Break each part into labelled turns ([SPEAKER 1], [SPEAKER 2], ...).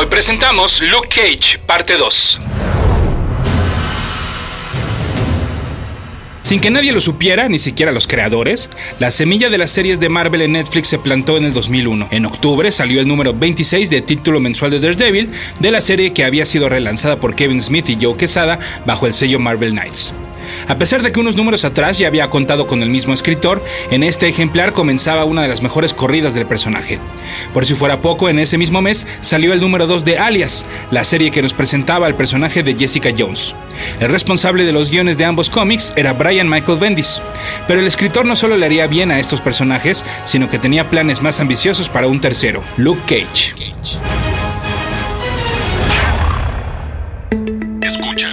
[SPEAKER 1] Hoy presentamos Luke Cage, parte 2. Sin que nadie lo supiera, ni siquiera los creadores, la semilla de las series de Marvel en Netflix se plantó en el 2001. En octubre salió el número 26 de título mensual de Daredevil, de la serie que había sido relanzada por Kevin Smith y Joe Quesada bajo el sello Marvel Knights. A pesar de que unos números atrás ya había contado con el mismo escritor, en este ejemplar comenzaba una de las mejores corridas del personaje. Por si fuera poco, en ese mismo mes salió el número 2 de Alias, la serie que nos presentaba al personaje de Jessica Jones. El responsable de los guiones de ambos cómics era Brian Michael Bendis, pero el escritor no solo le haría bien a estos personajes, sino que tenía planes más ambiciosos para un tercero, Luke Cage.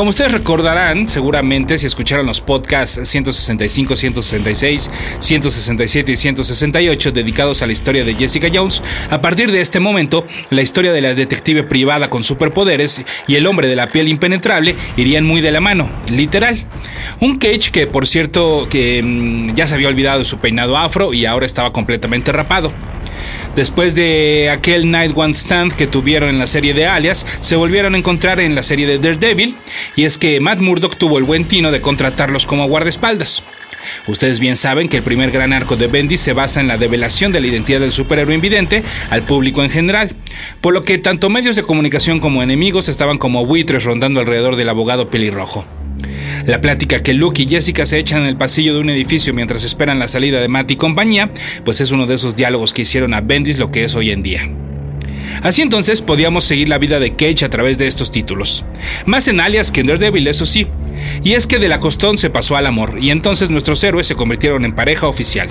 [SPEAKER 1] Como ustedes recordarán, seguramente si escucharon los podcasts 165, 166, 167 y 168 dedicados a la historia de Jessica Jones, a partir de este momento, la historia de la detective privada con superpoderes y el hombre de la piel impenetrable irían muy de la mano, literal. Un Cage que, por cierto, que mm, ya se había olvidado de su peinado afro y ahora estaba completamente rapado. Después de aquel Night One Stand que tuvieron en la serie de Alias, se volvieron a encontrar en la serie de Daredevil, y es que Matt Murdock tuvo el buen tino de contratarlos como guardaespaldas. Ustedes bien saben que el primer gran arco de Bendis se basa en la develación de la identidad del superhéroe invidente al público en general, por lo que tanto medios de comunicación como enemigos estaban como buitres rondando alrededor del abogado pelirrojo. La plática que Luke y Jessica se echan en el pasillo de un edificio mientras esperan la salida de Matt y compañía, pues es uno de esos diálogos que hicieron a Bendis lo que es hoy en día. Así entonces podíamos seguir la vida de Cage a través de estos títulos. Más en alias que en Daredevil, eso sí. Y es que de la costón se pasó al amor, y entonces nuestros héroes se convirtieron en pareja oficial.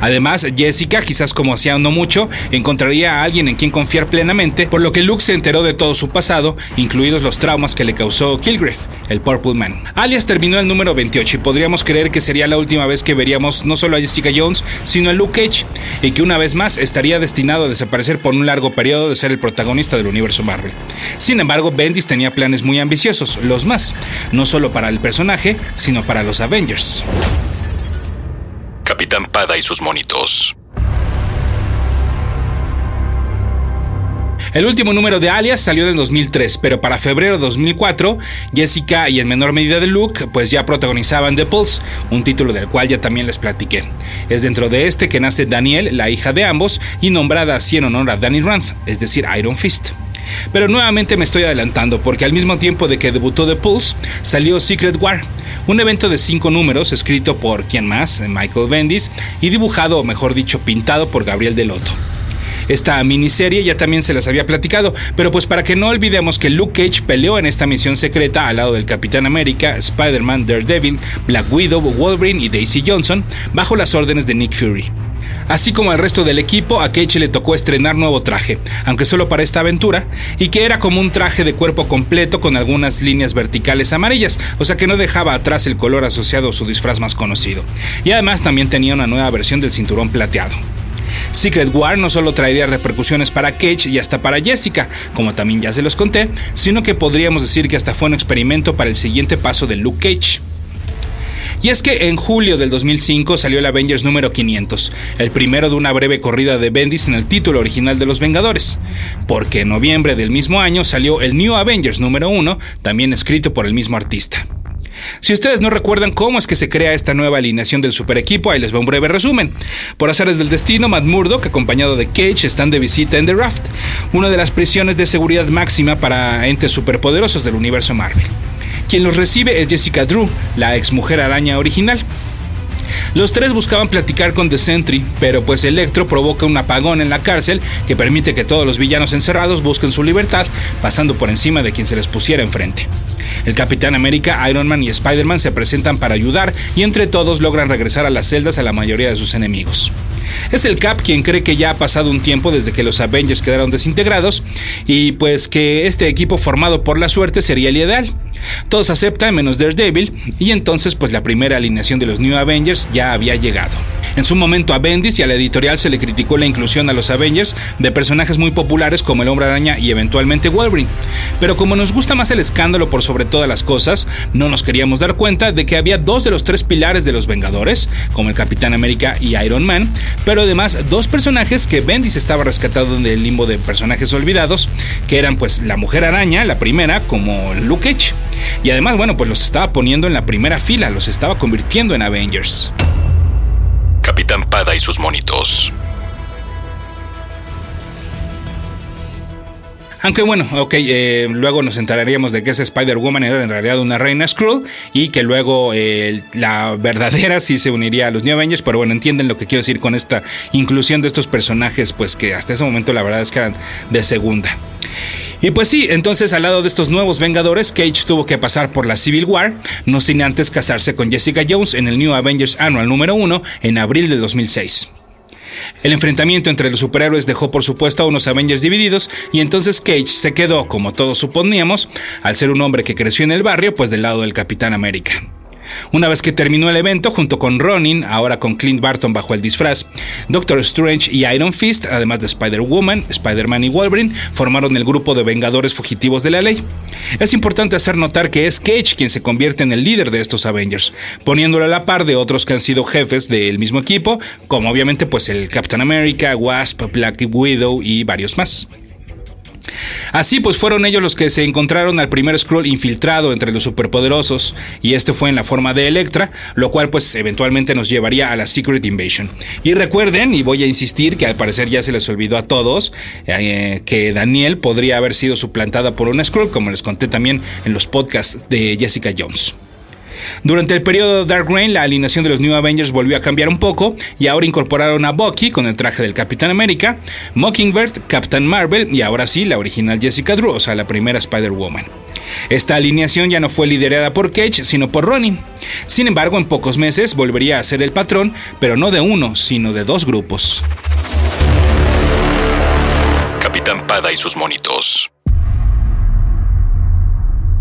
[SPEAKER 1] Además, Jessica, quizás como hacía no mucho, encontraría a alguien en quien confiar plenamente, por lo que Luke se enteró de todo su pasado, incluidos los traumas que le causó Kilgriff, el Purple Man. Alias terminó el número 28 y podríamos creer que sería la última vez que veríamos no solo a Jessica Jones, sino a Luke Cage, y que una vez más estaría destinado a desaparecer por un largo periodo de ser el protagonista del universo Marvel. Sin embargo, Bendis tenía planes muy ambiciosos, los más, no solo para el personaje, sino para los Avengers.
[SPEAKER 2] Capitán Pada y sus monitos.
[SPEAKER 1] El último número de Alias salió en 2003, pero para febrero de 2004, Jessica y en menor medida de Luke, pues ya protagonizaban The Pulse, un título del cual ya también les platiqué. Es dentro de este que nace Daniel, la hija de ambos, y nombrada así en honor a Danny Rand, es decir, Iron Fist. Pero nuevamente me estoy adelantando porque al mismo tiempo de que debutó The Pulse, salió Secret War, un evento de cinco números escrito por, ¿quién más? Michael Bendis, y dibujado, o mejor dicho, pintado por Gabriel Delotto. Esta miniserie ya también se las había platicado, pero pues para que no olvidemos que Luke Cage peleó en esta misión secreta al lado del Capitán América, Spider-Man, Daredevil, Black Widow, Wolverine y Daisy Johnson, bajo las órdenes de Nick Fury. Así como al resto del equipo, a Cage le tocó estrenar nuevo traje, aunque solo para esta aventura, y que era como un traje de cuerpo completo con algunas líneas verticales amarillas, o sea que no dejaba atrás el color asociado a su disfraz más conocido. Y además también tenía una nueva versión del cinturón plateado. Secret War no solo traería repercusiones para Cage y hasta para Jessica, como también ya se los conté, sino que podríamos decir que hasta fue un experimento para el siguiente paso de Luke Cage. Y es que en julio del 2005 salió el Avengers número 500, el primero de una breve corrida de Bendis en el título original de Los Vengadores, porque en noviembre del mismo año salió el New Avengers número 1, también escrito por el mismo artista. Si ustedes no recuerdan cómo es que se crea esta nueva alineación del super equipo, ahí les va un breve resumen. Por azares del destino, Matt Murdock, acompañado de Cage, están de visita en The Raft, una de las prisiones de seguridad máxima para entes superpoderosos del universo Marvel. Quien los recibe es Jessica Drew, la ex mujer araña original. Los tres buscaban platicar con The Sentry, pero pues Electro provoca un apagón en la cárcel que permite que todos los villanos encerrados busquen su libertad, pasando por encima de quien se les pusiera enfrente. El Capitán América, Iron Man y Spider-Man se presentan para ayudar y entre todos logran regresar a las celdas a la mayoría de sus enemigos. Es el Cap quien cree que ya ha pasado un tiempo desde que los Avengers quedaron desintegrados y pues que este equipo formado por la suerte sería el ideal. Todos aceptan menos Daredevil y entonces pues la primera alineación de los New Avengers ya había llegado. En su momento a Bendis y a la editorial se le criticó la inclusión a los Avengers de personajes muy populares como el Hombre Araña y eventualmente Wolverine. Pero como nos gusta más el escándalo por sobre todas las cosas, no nos queríamos dar cuenta de que había dos de los tres pilares de los Vengadores, como el Capitán América y Iron Man, pero además dos personajes que Bendis estaba rescatando del limbo de personajes olvidados, que eran pues la Mujer Araña, la primera, como Luke Cage, y además, bueno, pues los estaba poniendo en la primera fila, los estaba convirtiendo en Avengers.
[SPEAKER 2] Capitán Pada y sus monitos.
[SPEAKER 1] Aunque bueno, ok, eh, luego nos enteraríamos de que esa Spider-Woman era en realidad una reina Skrull y que luego eh, la verdadera sí se uniría a los New Avengers, pero bueno, entienden lo que quiero decir con esta inclusión de estos personajes, pues que hasta ese momento la verdad es que eran de segunda. Y pues sí, entonces al lado de estos nuevos Vengadores, Cage tuvo que pasar por la Civil War, no sin antes casarse con Jessica Jones en el New Avengers Annual número 1 en abril de 2006. El enfrentamiento entre los superhéroes dejó por supuesto a unos Avengers divididos y entonces Cage se quedó, como todos suponíamos, al ser un hombre que creció en el barrio, pues del lado del Capitán América. Una vez que terminó el evento, junto con Ronin, ahora con Clint Barton bajo el disfraz, Doctor Strange y Iron Fist, además de Spider-Woman, Spider-Man y Wolverine, formaron el grupo de Vengadores Fugitivos de la Ley. Es importante hacer notar que es Cage quien se convierte en el líder de estos Avengers, poniéndolo a la par de otros que han sido jefes del mismo equipo, como obviamente pues el Captain America, Wasp, Black Widow y varios más. Así pues fueron ellos los que se encontraron al primer Skrull infiltrado entre los superpoderosos y este fue en la forma de Electra, lo cual pues eventualmente nos llevaría a la Secret Invasion. Y recuerden, y voy a insistir que al parecer ya se les olvidó a todos, eh, que Daniel podría haber sido suplantada por un Skrull, como les conté también en los podcasts de Jessica Jones. Durante el periodo Dark Reign, la alineación de los New Avengers volvió a cambiar un poco y ahora incorporaron a Bucky con el traje del Capitán América, Mockingbird, Captain Marvel y ahora sí la original Jessica Drew, o sea, la primera Spider-Woman. Esta alineación ya no fue liderada por Cage, sino por Ronnie. Sin embargo, en pocos meses volvería a ser el patrón, pero no de uno, sino de dos grupos.
[SPEAKER 2] Capitán Pada y sus monitos.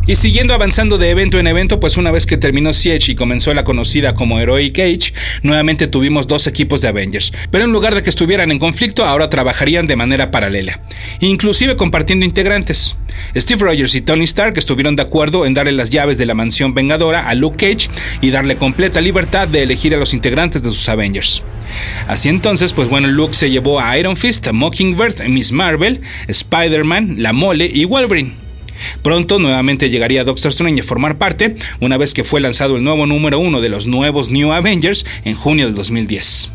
[SPEAKER 1] Y siguiendo avanzando de evento en evento, pues una vez que terminó Siege y comenzó la conocida como Heroic Age, nuevamente tuvimos dos equipos de Avengers, pero en lugar de que estuvieran en conflicto, ahora trabajarían de manera paralela, inclusive compartiendo integrantes. Steve Rogers y Tony Stark estuvieron de acuerdo en darle las llaves de la mansión vengadora a Luke Cage y darle completa libertad de elegir a los integrantes de sus Avengers. Así entonces, pues bueno, Luke se llevó a Iron Fist, Mockingbird, Miss Marvel, Spider-Man, La Mole y Wolverine. Pronto nuevamente llegaría Doctor Strange a formar parte, una vez que fue lanzado el nuevo número uno de los nuevos New Avengers en junio del 2010.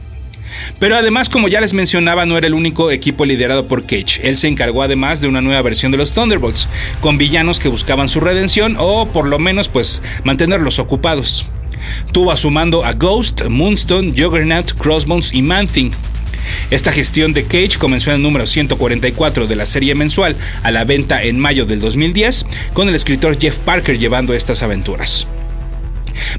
[SPEAKER 1] Pero además, como ya les mencionaba, no era el único equipo liderado por Cage. Él se encargó además de una nueva versión de los Thunderbolts, con villanos que buscaban su redención o por lo menos pues mantenerlos ocupados. Tuvo a su mando a Ghost, Moonstone, Juggernaut, Crossbones y Man-Thing. Esta gestión de Cage comenzó en el número 144 de la serie mensual a la venta en mayo del 2010, con el escritor Jeff Parker llevando estas aventuras.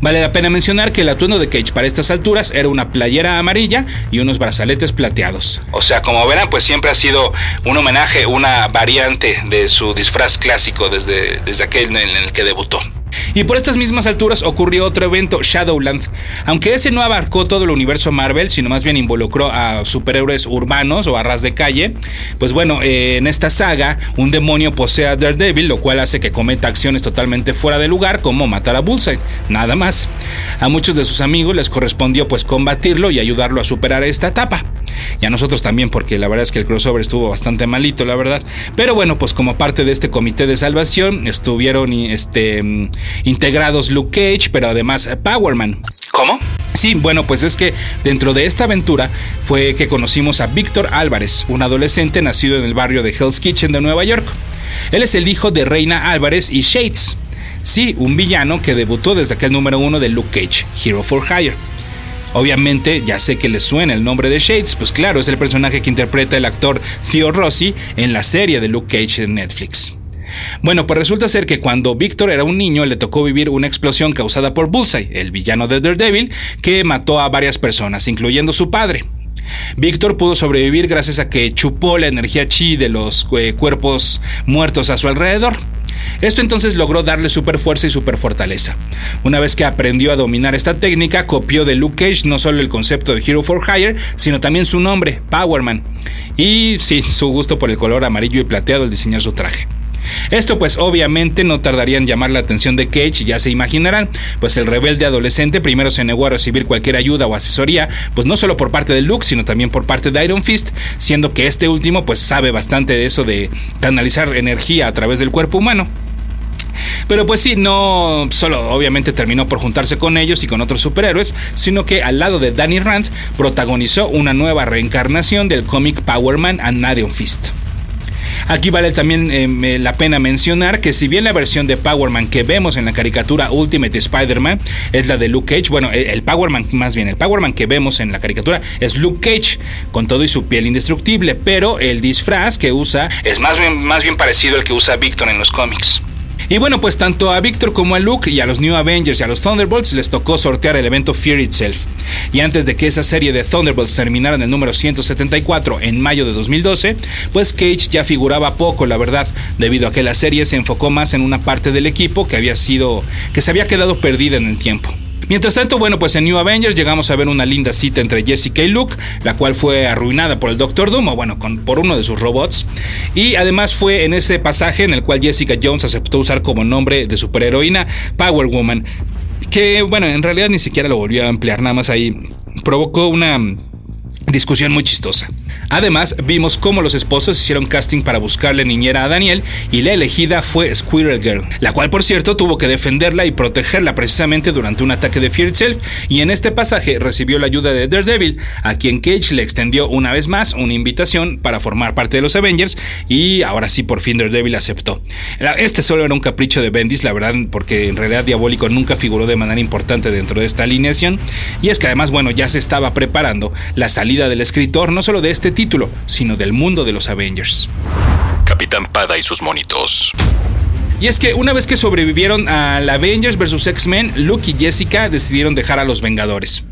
[SPEAKER 1] Vale la pena mencionar que el atuendo de Cage para estas alturas era una playera amarilla y unos brazaletes plateados. O sea, como verán, pues siempre ha sido un homenaje, una variante de su disfraz clásico desde, desde aquel en el que debutó. Y por estas mismas alturas ocurrió otro evento, Shadowland. Aunque ese no abarcó todo el universo Marvel, sino más bien involucró a superhéroes urbanos o a ras de calle, pues bueno, eh, en esta saga un demonio posee a Daredevil, lo cual hace que cometa acciones totalmente fuera de lugar, como matar a Bullseye, nada más. A muchos de sus amigos les correspondió pues combatirlo y ayudarlo a superar esta etapa. Y a nosotros también, porque la verdad es que el crossover estuvo bastante malito, la verdad. Pero bueno, pues como parte de este comité de salvación estuvieron este, integrados Luke Cage, pero además Powerman. ¿Cómo? Sí, bueno, pues es que dentro de esta aventura fue que conocimos a Víctor Álvarez, un adolescente nacido en el barrio de Hell's Kitchen de Nueva York. Él es el hijo de Reina Álvarez y Shades. Sí, un villano que debutó desde aquel número uno de Luke Cage, Hero for Hire. Obviamente, ya sé que les suena el nombre de Shades, pues claro, es el personaje que interpreta el actor Theo Rossi en la serie de Luke Cage de Netflix. Bueno, pues resulta ser que cuando Victor era un niño le tocó vivir una explosión causada por Bullseye, el villano de Daredevil, que mató a varias personas, incluyendo su padre. Víctor pudo sobrevivir gracias a que chupó la energía chi de los eh, cuerpos muertos a su alrededor. Esto entonces logró darle super fuerza y super fortaleza. Una vez que aprendió a dominar esta técnica, copió de Luke Cage no solo el concepto de Hero for Hire, sino también su nombre, Powerman. Y sí, su gusto por el color amarillo y plateado al diseñar su traje. Esto pues obviamente no tardaría en llamar la atención de Cage, ya se imaginarán, pues el rebelde adolescente primero se negó a recibir cualquier ayuda o asesoría, pues no solo por parte de Luke, sino también por parte de Iron Fist, siendo que este último pues sabe bastante de eso de canalizar energía a través del cuerpo humano. Pero pues sí, no solo obviamente terminó por juntarse con ellos y con otros superhéroes, sino que al lado de Danny Rand protagonizó una nueva reencarnación del cómic Power Man and Iron Fist. Aquí vale también eh, la pena mencionar que si bien la versión de Power Man que vemos en la caricatura Ultimate Spider-Man es la de Luke Cage, bueno, el Power Man más bien, el Power Man que vemos en la caricatura es Luke Cage con todo y su piel indestructible, pero el disfraz que usa es más bien, más bien parecido al que usa Victor en los cómics. Y bueno, pues tanto a Victor como a Luke y a los New Avengers y a los Thunderbolts les tocó sortear el evento Fear Itself. Y antes de que esa serie de Thunderbolts terminara en el número 174 en mayo de 2012, pues Cage ya figuraba poco, la verdad, debido a que la serie se enfocó más en una parte del equipo que había sido que se había quedado perdida en el tiempo. Mientras tanto, bueno, pues en New Avengers llegamos a ver una linda cita entre Jessica y Luke, la cual fue arruinada por el Doctor Doom, o bueno, por uno de sus robots. Y además fue en ese pasaje en el cual Jessica Jones aceptó usar como nombre de superheroína Power Woman, que bueno, en realidad ni siquiera lo volvió a emplear, nada más ahí provocó una discusión muy chistosa. Además, vimos cómo los esposos hicieron casting para buscarle niñera a Daniel y la elegida fue Squirrel Girl, la cual por cierto tuvo que defenderla y protegerla precisamente durante un ataque de Fear Itself y en este pasaje recibió la ayuda de Daredevil, a quien Cage le extendió una vez más una invitación para formar parte de los Avengers y ahora sí por fin Daredevil aceptó. Este solo era un capricho de Bendis, la verdad, porque en realidad Diabólico nunca figuró de manera importante dentro de esta alineación y es que además, bueno, ya se estaba preparando la salida del escritor no solo de este título, sino del mundo de los Avengers.
[SPEAKER 2] Capitán Pada y sus monitos.
[SPEAKER 1] Y es que una vez que sobrevivieron al Avengers vs. X-Men, Luke y Jessica decidieron dejar a los Vengadores.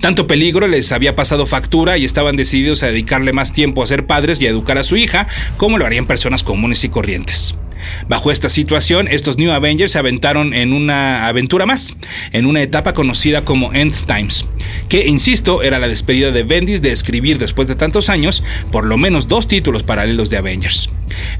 [SPEAKER 1] Tanto peligro les había pasado factura y estaban decididos a dedicarle más tiempo a ser padres y a educar a su hija, como lo harían personas comunes y corrientes. Bajo esta situación, estos New Avengers se aventaron en una aventura más, en una etapa conocida como End Times, que, insisto, era la despedida de Bendis de escribir después de tantos años por lo menos dos títulos paralelos de Avengers.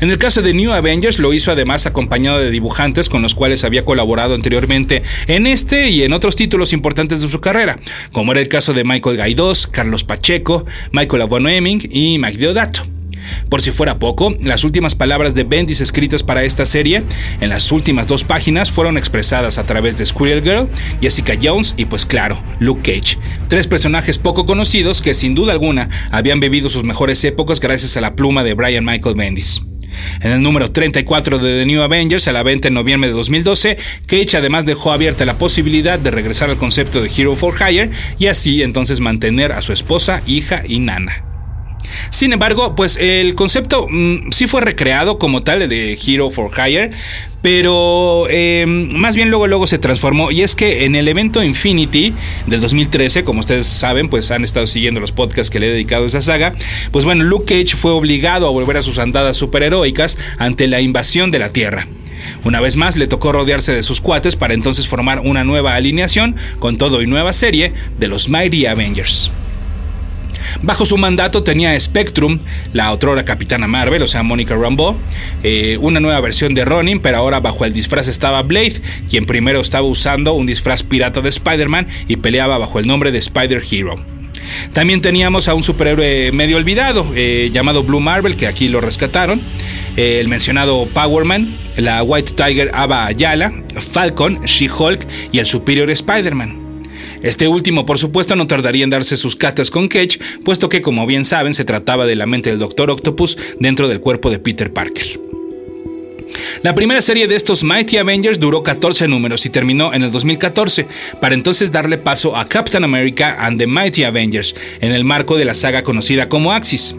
[SPEAKER 1] En el caso de New Avengers lo hizo además acompañado de dibujantes con los cuales había colaborado anteriormente en este y en otros títulos importantes de su carrera, como era el caso de Michael Gaidos, Carlos Pacheco, Michael Abono-Hemming y Mike Deodato. Por si fuera poco, las últimas palabras de Bendis escritas para esta serie, en las últimas dos páginas, fueron expresadas a través de Squirrel Girl, Jessica Jones y pues claro, Luke Cage. Tres personajes poco conocidos que sin duda alguna habían vivido sus mejores épocas gracias a la pluma de Brian Michael Bendis. En el número 34 de The New Avengers, a la venta en noviembre de 2012, Cage además dejó abierta la posibilidad de regresar al concepto de Hero for Hire y así entonces mantener a su esposa, hija y nana. Sin embargo, pues el concepto mm, sí fue recreado como tal de Hero for Hire, pero em, más bien luego luego se transformó y es que en el evento Infinity del 2013, como ustedes saben, pues han estado siguiendo los podcasts que le he dedicado a esa saga, pues bueno, Luke Cage fue obligado a volver a sus andadas superheroicas ante la invasión de la Tierra. Una vez más le tocó rodearse de sus cuates para entonces formar una nueva alineación con todo y nueva serie de los Mighty Avengers. Bajo su mandato tenía Spectrum, la otrora capitana Marvel, o sea, Monica Rambeau, eh, una nueva versión de Ronin, pero ahora bajo el disfraz estaba Blade, quien primero estaba usando un disfraz pirata de Spider-Man y peleaba bajo el nombre de Spider Hero. También teníamos a un superhéroe medio olvidado, eh, llamado Blue Marvel, que aquí lo rescataron, eh, el mencionado Power Man, la White Tiger Ava Ayala, Falcon, She-Hulk y el Superior Spider-Man. Este último, por supuesto, no tardaría en darse sus catas con Cage, puesto que, como bien saben, se trataba de la mente del Doctor Octopus dentro del cuerpo de Peter Parker. La primera serie de estos Mighty Avengers duró 14 números y terminó en el 2014, para entonces darle paso a Captain America and the Mighty Avengers, en el marco de la saga conocida como Axis.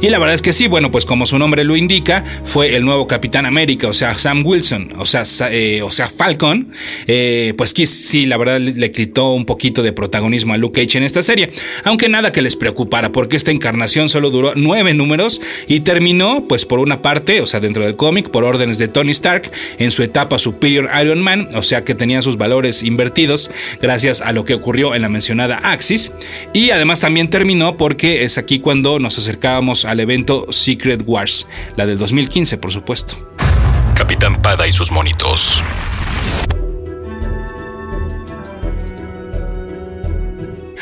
[SPEAKER 1] Y la verdad es que sí, bueno, pues como su nombre lo indica, fue el nuevo Capitán América, o sea, Sam Wilson, o sea, eh, o sea Falcon, eh, pues sí, la verdad le quitó un poquito de protagonismo a Luke Cage en esta serie, aunque nada que les preocupara, porque esta encarnación solo duró nueve números y terminó, pues por una parte, o sea, dentro del cómic, por órdenes de Tony Stark, en su etapa Superior Iron Man, o sea que tenía sus valores invertidos gracias a lo que ocurrió en la mencionada Axis, y además también terminó porque es aquí cuando nos acercábamos al evento Secret Wars, la del 2015 por supuesto.
[SPEAKER 2] Capitán Pada y sus monitos.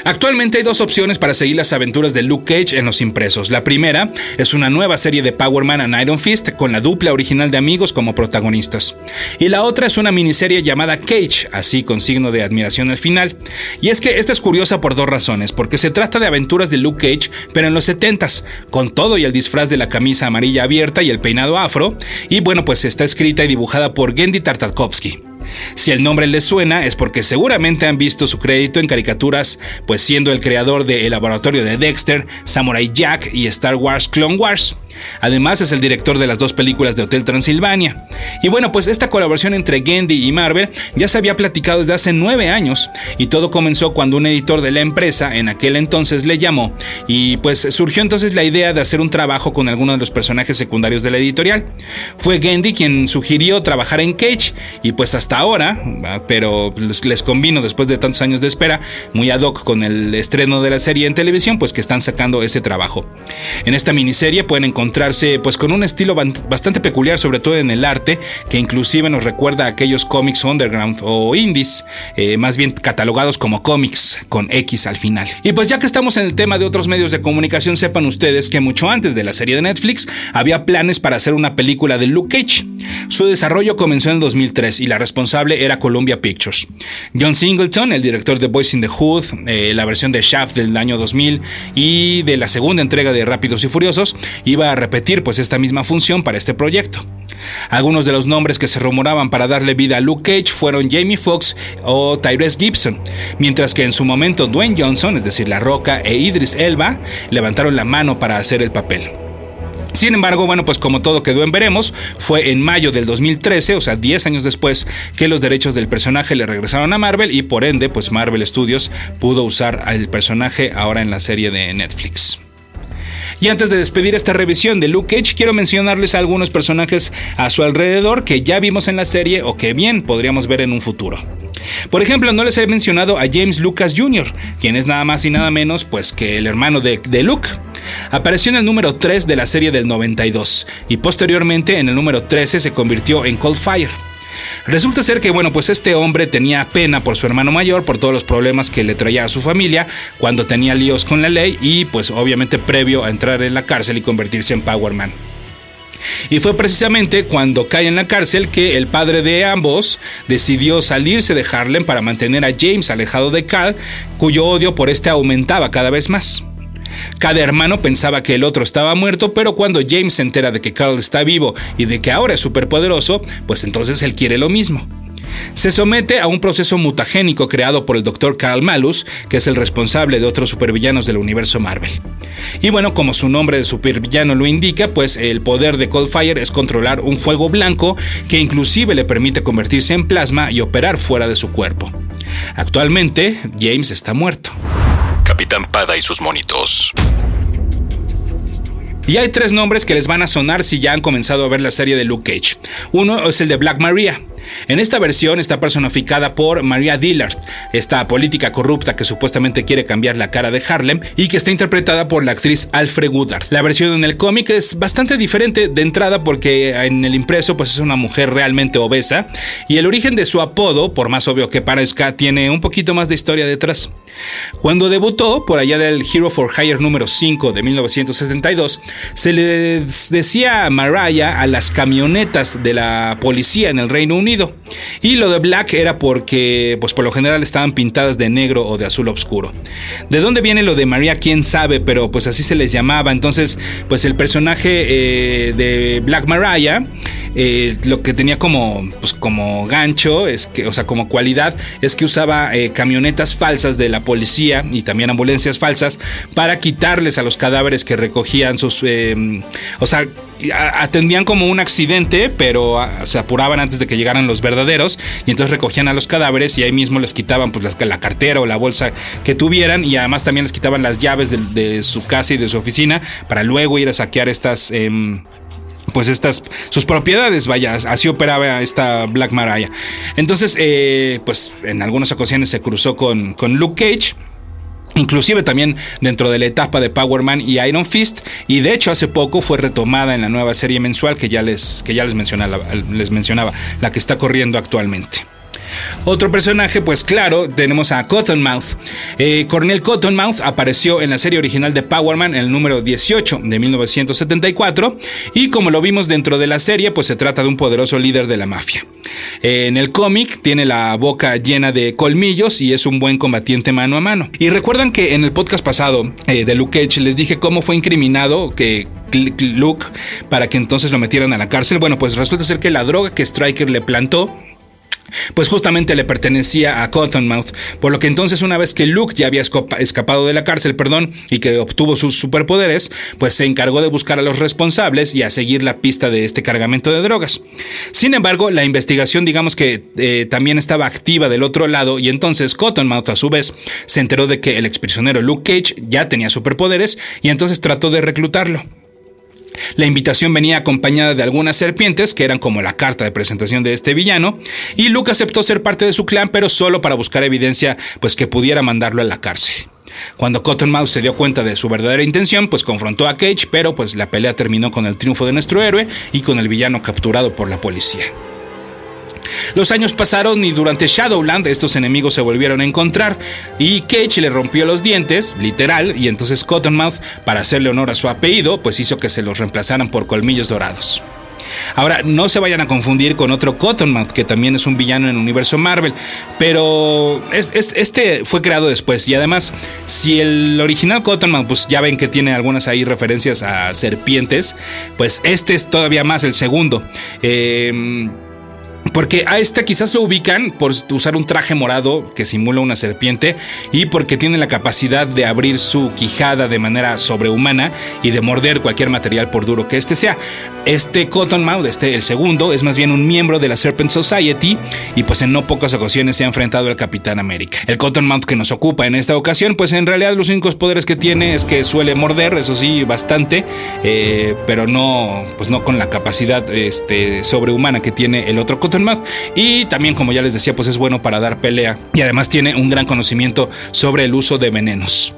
[SPEAKER 1] Actualmente hay dos opciones para seguir las aventuras de Luke Cage en los impresos. La primera es una nueva serie de Power Man and Iron Fist con la dupla original de amigos como protagonistas. Y la otra es una miniserie llamada Cage, así con signo de admiración al final. Y es que esta es curiosa por dos razones, porque se trata de aventuras de Luke Cage, pero en los 70s, con todo y el disfraz de la camisa amarilla abierta y el peinado afro, y bueno, pues está escrita y dibujada por Gendy Tartakovsky. Si el nombre les suena es porque seguramente han visto su crédito en caricaturas, pues siendo el creador de El Laboratorio de Dexter, Samurai Jack y Star Wars Clone Wars. Además es el director de las dos películas de Hotel Transilvania. Y bueno, pues esta colaboración entre Gendy y Marvel ya se había platicado desde hace nueve años y todo comenzó cuando un editor de la empresa en aquel entonces le llamó y pues surgió entonces la idea de hacer un trabajo con algunos de los personajes secundarios de la editorial. Fue Gendy quien sugirió trabajar en Cage y pues hasta ahora, pero les, les convino después de tantos años de espera, muy ad hoc con el estreno de la serie en televisión, pues que están sacando ese trabajo. En esta miniserie pueden encontrar encontrarse pues con un estilo bastante peculiar, sobre todo en el arte, que inclusive nos recuerda a aquellos cómics underground o indies, eh, más bien catalogados como cómics con X al final. Y pues ya que estamos en el tema de otros medios de comunicación, sepan ustedes que mucho antes de la serie de Netflix había planes para hacer una película de Luke Cage. Su desarrollo comenzó en 2003 y la responsable era Columbia Pictures. John Singleton, el director de Boys in the Hood, eh, la versión de Shaft del año 2000 y de la segunda entrega de Rápidos y Furiosos, iba a repetir pues esta misma función para este proyecto. Algunos de los nombres que se rumoraban para darle vida a Luke Cage fueron Jamie Foxx o Tyrese Gibson, mientras que en su momento Dwayne Johnson, es decir, La Roca e Idris Elba, levantaron la mano para hacer el papel. Sin embargo, bueno, pues como todo quedó en veremos, fue en mayo del 2013, o sea, 10 años después, que los derechos del personaje le regresaron a Marvel y por ende, pues Marvel Studios pudo usar al personaje ahora en la serie de Netflix. Y antes de despedir esta revisión de Luke Cage, quiero mencionarles a algunos personajes a su alrededor que ya vimos en la serie o que bien podríamos ver en un futuro. Por ejemplo, no les he mencionado a James Lucas Jr., quien es nada más y nada menos pues que el hermano de, de Luke. Apareció en el número 3 de la serie del 92 y posteriormente en el número 13 se convirtió en Cold Fire. Resulta ser que, bueno, pues este hombre tenía pena por su hermano mayor, por todos los problemas que le traía a su familia cuando tenía líos con la ley y pues obviamente previo a entrar en la cárcel y convertirse en Power Man. Y fue precisamente cuando cae en la cárcel que el padre de ambos decidió salirse de Harlem para mantener a James alejado de Carl, cuyo odio por este aumentaba cada vez más. Cada hermano pensaba que el otro estaba muerto, pero cuando James se entera de que Carl está vivo y de que ahora es superpoderoso, pues entonces él quiere lo mismo. Se somete a un proceso mutagénico creado por el Dr. Carl Malus, que es el responsable de otros supervillanos del universo Marvel. Y bueno, como su nombre de supervillano lo indica, pues el poder de Coldfire es controlar un fuego blanco que inclusive le permite convertirse en plasma y operar fuera de su cuerpo. Actualmente, James está muerto.
[SPEAKER 2] Capitán Pada y sus monitos.
[SPEAKER 1] Y hay tres nombres que les van a sonar si ya han comenzado a ver la serie de Luke Cage. Uno es el de Black Maria. En esta versión está personificada por Maria Dillard, esta política corrupta que supuestamente quiere cambiar la cara de Harlem y que está interpretada por la actriz Alfred Woodard. La versión en el cómic es bastante diferente de entrada porque en el impreso pues es una mujer realmente obesa y el origen de su apodo, por más obvio que parezca, tiene un poquito más de historia detrás. Cuando debutó, por allá del Hero for Hire número 5 de 1972, se le decía Mariah a las camionetas de la policía en el Reino Unido. Y lo de Black era porque, pues por lo general estaban pintadas de negro o de azul oscuro. ¿De dónde viene lo de María? Quién sabe, pero pues así se les llamaba. Entonces, pues el personaje eh, de Black Mariah, eh, lo que tenía como, pues, como gancho, es que, o sea, como cualidad, es que usaba eh, camionetas falsas de la policía y también ambulancias falsas para quitarles a los cadáveres que recogían sus... Eh, o sea, atendían como un accidente, pero ah, se apuraban antes de que llegaran los verdaderos y entonces recogían a los cadáveres y ahí mismo les quitaban pues la, cartera o la bolsa que tuvieran y además también les quitaban las llaves de, su casa y de su oficina para luego ir a saquear estas... Em, pues estas, sus propiedades, vaya, así operaba esta Black Mariah. Entonces, eh, pues en algunas ocasiones se cruzó con, con Luke Cage. Inclusive también dentro de la etapa de Power Man y Iron Fist. Y de hecho hace poco fue retomada en la nueva serie mensual que ya les, que ya les, mencionaba, les mencionaba, la que está corriendo actualmente. Otro personaje, pues claro, tenemos a Cottonmouth. Eh, Cornel Cottonmouth apareció en la serie original de Power Man, el número 18 de 1974, y como lo vimos dentro de la serie, pues se trata de un poderoso líder de la mafia. en el cómic tiene la boca llena de colmillos y es un buen combatiente mano a mano. Y recuerdan que en el podcast pasado eh, de Luke Cage les dije cómo fue incriminado que Luke para que entonces lo metieran a la cárcel. Bueno, pues resulta ser que la droga que Striker le plantó pues justamente le pertenecía a Cottonmouth, por lo que entonces una vez que Luke ya había escapado de la cárcel, perdón, y que obtuvo sus superpoderes, pues se encargó de buscar a los responsables y a seguir la pista de este cargamento de drogas. Sin embargo, la investigación digamos que eh, también estaba activa del otro lado y entonces Cottonmouth a su vez se enteró de que el exprisionero Luke Cage ya tenía superpoderes y entonces trató de reclutarlo. La invitación venía acompañada de algunas serpientes, que eran como la carta de presentación de este villano, y Luke aceptó ser parte de su clan, pero solo para buscar evidencia pues que pudiera mandarlo a la cárcel. Cuando Cottonmouth se dio cuenta de su verdadera intención, pues confrontó a Cage, pero pues la pelea terminó con el triunfo de nuestro héroe y con el villano capturado por la policía. Los años pasaron y durante Shadowland estos enemigos se volvieron a encontrar y Cage le rompió los dientes, literal, y entonces Cottonmouth, para hacerle honor a su apellido, pues hizo que se los reemplazaran por colmillos dorados. Ahora, no se vayan a confundir con otro Cottonmouth, que también es un villano en el universo Marvel, pero este fue creado después. Y además, si el original Cottonmouth, pues ya ven que tiene algunas ahí referencias a serpientes, pues este es todavía más el segundo. Eh, porque a este quizás lo ubican por usar un traje morado que simula una serpiente y porque tiene la capacidad de abrir su quijada de manera sobrehumana y de morder cualquier material por duro que este sea. Este Cottonmouth, este el segundo, es más bien un miembro de la Serpent Society y pues en no pocas ocasiones se ha enfrentado al Capitán América. El Cottonmouth que nos ocupa en esta ocasión, pues en realidad los únicos poderes que tiene es que suele morder, eso sí, bastante, eh, pero no, pues no con la capacidad este, sobrehumana que tiene el otro Cottonmouth y también, como ya les decía, pues es bueno para dar pelea. Y además tiene un gran conocimiento sobre el uso de venenos.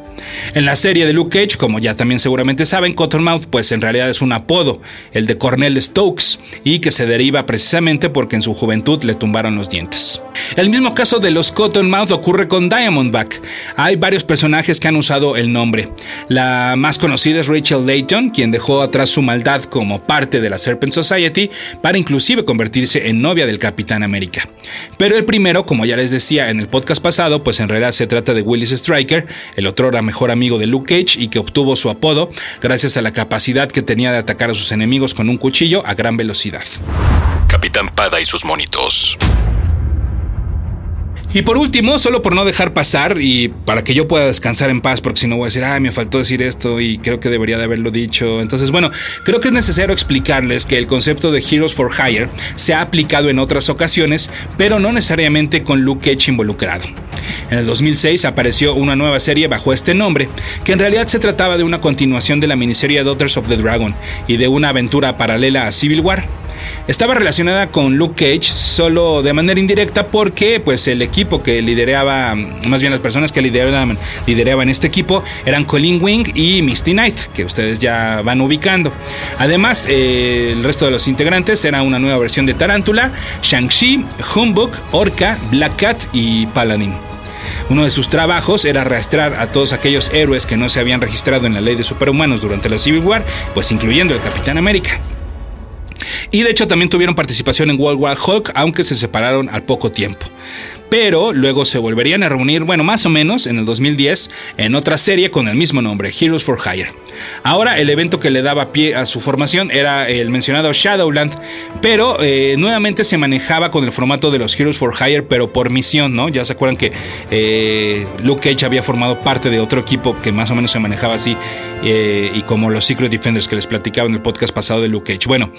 [SPEAKER 1] En la serie de Luke Cage, como ya también seguramente saben, Cottonmouth pues en realidad es un apodo, el de Cornel Stokes, y que se deriva precisamente porque en su juventud le tumbaron los dientes. El mismo caso de los Cottonmouth ocurre con Diamondback. Hay varios personajes que han usado el nombre. La más conocida es Rachel Layton, quien dejó atrás su maldad como parte de la Serpent Society para inclusive convertirse en novia del Capitán América. Pero el primero, como ya les decía en el podcast pasado, pues en realidad se trata de Willis Striker, el otro era mejor amigo de Luke Cage y que obtuvo su apodo gracias a la capacidad que tenía de atacar a sus enemigos con un cuchillo a gran velocidad.
[SPEAKER 2] Capitán Pada y sus monitos.
[SPEAKER 1] Y por último, solo por no dejar pasar y para que yo pueda descansar en paz, porque si no voy a decir, ay, me faltó decir esto y creo que debería de haberlo dicho. Entonces, bueno, creo que es necesario explicarles que el concepto de Heroes for Hire se ha aplicado en otras ocasiones, pero no necesariamente con Luke Cage involucrado. En el 2006 apareció una nueva serie bajo este nombre, que en realidad se trataba de una continuación de la miniserie Daughters of the Dragon y de una aventura paralela a Civil War. Estaba relacionada con Luke Cage solo de manera indirecta porque pues el equipo que lideraba, más bien las personas que lideraban, este equipo eran Colin Wing y Misty Knight, que ustedes ya van ubicando. Además, eh, el resto de los integrantes era una nueva versión de Tarántula, Shang-Chi, Humbug, Orca, Black Cat y Paladin. Uno de sus trabajos era rastrear a todos aquellos héroes que no se habían registrado en la ley de superhumanos durante la Civil War, pues incluyendo el Capitán América. Y de hecho también tuvieron participación en World War Hulk, aunque se separaron al poco tiempo pero luego se volverían a reunir, bueno, más o menos en el 2010, en otra serie con el mismo nombre, Heroes for Hire. Ahora el evento que le daba pie a su formación era el mencionado Shadowland, pero eh, nuevamente se manejaba con el formato de los Heroes for Hire, pero por misión, ¿no? Ya se acuerdan que eh, Luke Cage había formado parte de otro equipo que más o menos se manejaba así, eh, y como los Secret Defenders que les platicaba en el podcast pasado de Luke Cage. Bueno,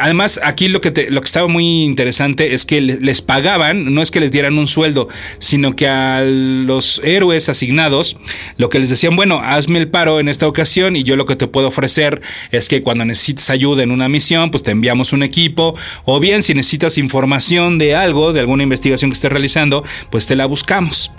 [SPEAKER 1] además aquí lo que, lo que estaba muy interesante es que les pagaban, no es que les dieran un sueldo, sino que a los héroes asignados, lo que les decían, bueno, hazme el paro en esta ocasión, y yo lo que te puedo ofrecer es que cuando necesites ayuda en una misión, pues te enviamos un equipo o bien si necesitas información de algo, de alguna investigación que estés realizando, pues te la buscamos.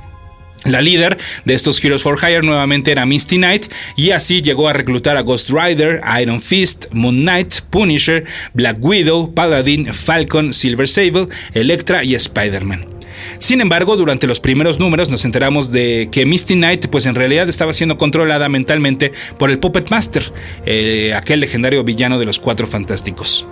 [SPEAKER 1] La líder de estos Heroes for Hire nuevamente era Misty Knight y así llegó a reclutar a Ghost Rider, Iron Fist, Moon Knight, Punisher, Black Widow, Paladin, Falcon, Silver Sable, Electra y Spider-Man. Sin embargo, durante los primeros números nos enteramos de que Misty Knight pues en realidad estaba siendo controlada mentalmente por el Puppet Master, eh, aquel legendario villano de los Cuatro Fantásticos.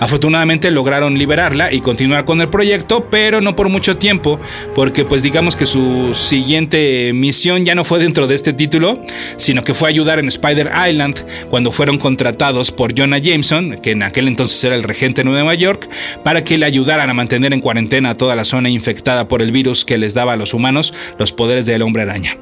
[SPEAKER 1] Afortunadamente lograron liberarla y continuar con el proyecto, pero no por mucho tiempo, porque pues digamos que su siguiente misión ya no fue dentro de este título, sino que fue ayudar en Spider Island cuando fueron contratados por Jonah Jameson, que en aquel entonces era el regente de Nueva York, para que le ayudaran a mantener en cuarentena toda la zona infectada por el virus que les daba a los humanos los poderes del hombre araña.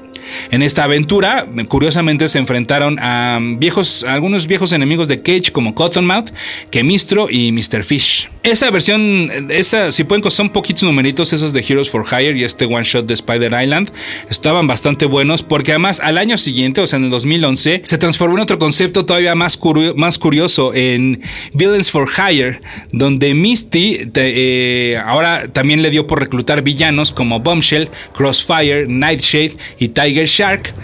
[SPEAKER 1] En esta aventura, curiosamente, se enfrentaron a viejos, algunos viejos enemigos de Cage como Cottonmouth, Chemistro y Mr. Fish. Esa versión, esa, si pueden, son poquitos numeritos esos de Heroes for Hire y este one shot de Spider Island. Estaban bastante buenos porque además al año siguiente, o sea, en el 2011, se transformó en otro concepto todavía más, más curioso en Villains for Hire, donde Misty eh, ahora también le dio por reclutar villanos como Bombshell, Crossfire, Nightshade y Tiger Shark,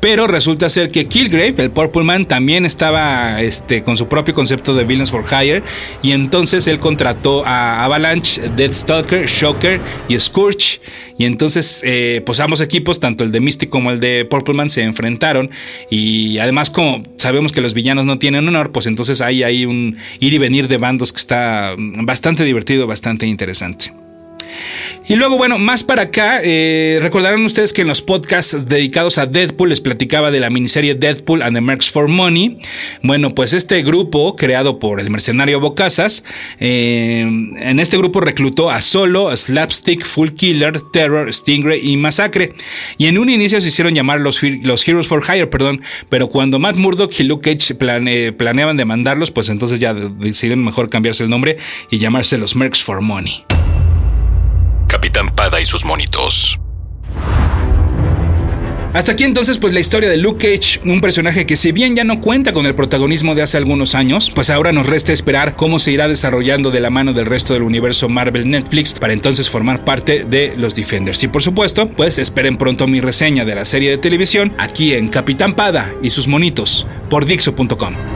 [SPEAKER 1] pero resulta ser que Killgrave, el Purple Man, también estaba este, con su propio concepto de Villains for Hire. Y entonces él contrató a Avalanche, Deathstalker, Shocker y Scourge. Y entonces, eh, pues ambos equipos, tanto el de Mystic como el de Purple Man, se enfrentaron. Y además, como sabemos que los villanos no tienen honor, pues entonces ahí hay un ir y venir de bandos que está bastante divertido, bastante interesante. Y luego, bueno, más para acá, eh, recordarán ustedes que en los podcasts dedicados a Deadpool les platicaba de la miniserie Deadpool and the Mercs for Money. Bueno, pues este grupo, creado por el mercenario Bocasas, eh, en este grupo reclutó a Solo, Slapstick, Full Killer, Terror, Stingray y Masacre. Y en un inicio se hicieron llamar los, los Heroes for Hire, perdón, pero cuando Matt Murdock y Luke Cage planeaban demandarlos, pues entonces ya decidieron mejor cambiarse el nombre y llamarse los Mercs for Money.
[SPEAKER 2] Capitán Pada y sus monitos.
[SPEAKER 1] Hasta aquí entonces pues la historia de Luke Cage, un personaje que si bien ya no cuenta con el protagonismo de hace algunos años, pues ahora nos resta esperar cómo se irá desarrollando de la mano del resto del universo Marvel Netflix para entonces formar parte de los Defenders. Y por supuesto, pues esperen pronto mi reseña de la serie de televisión aquí en Capitán Pada y sus monitos por Dixo.com.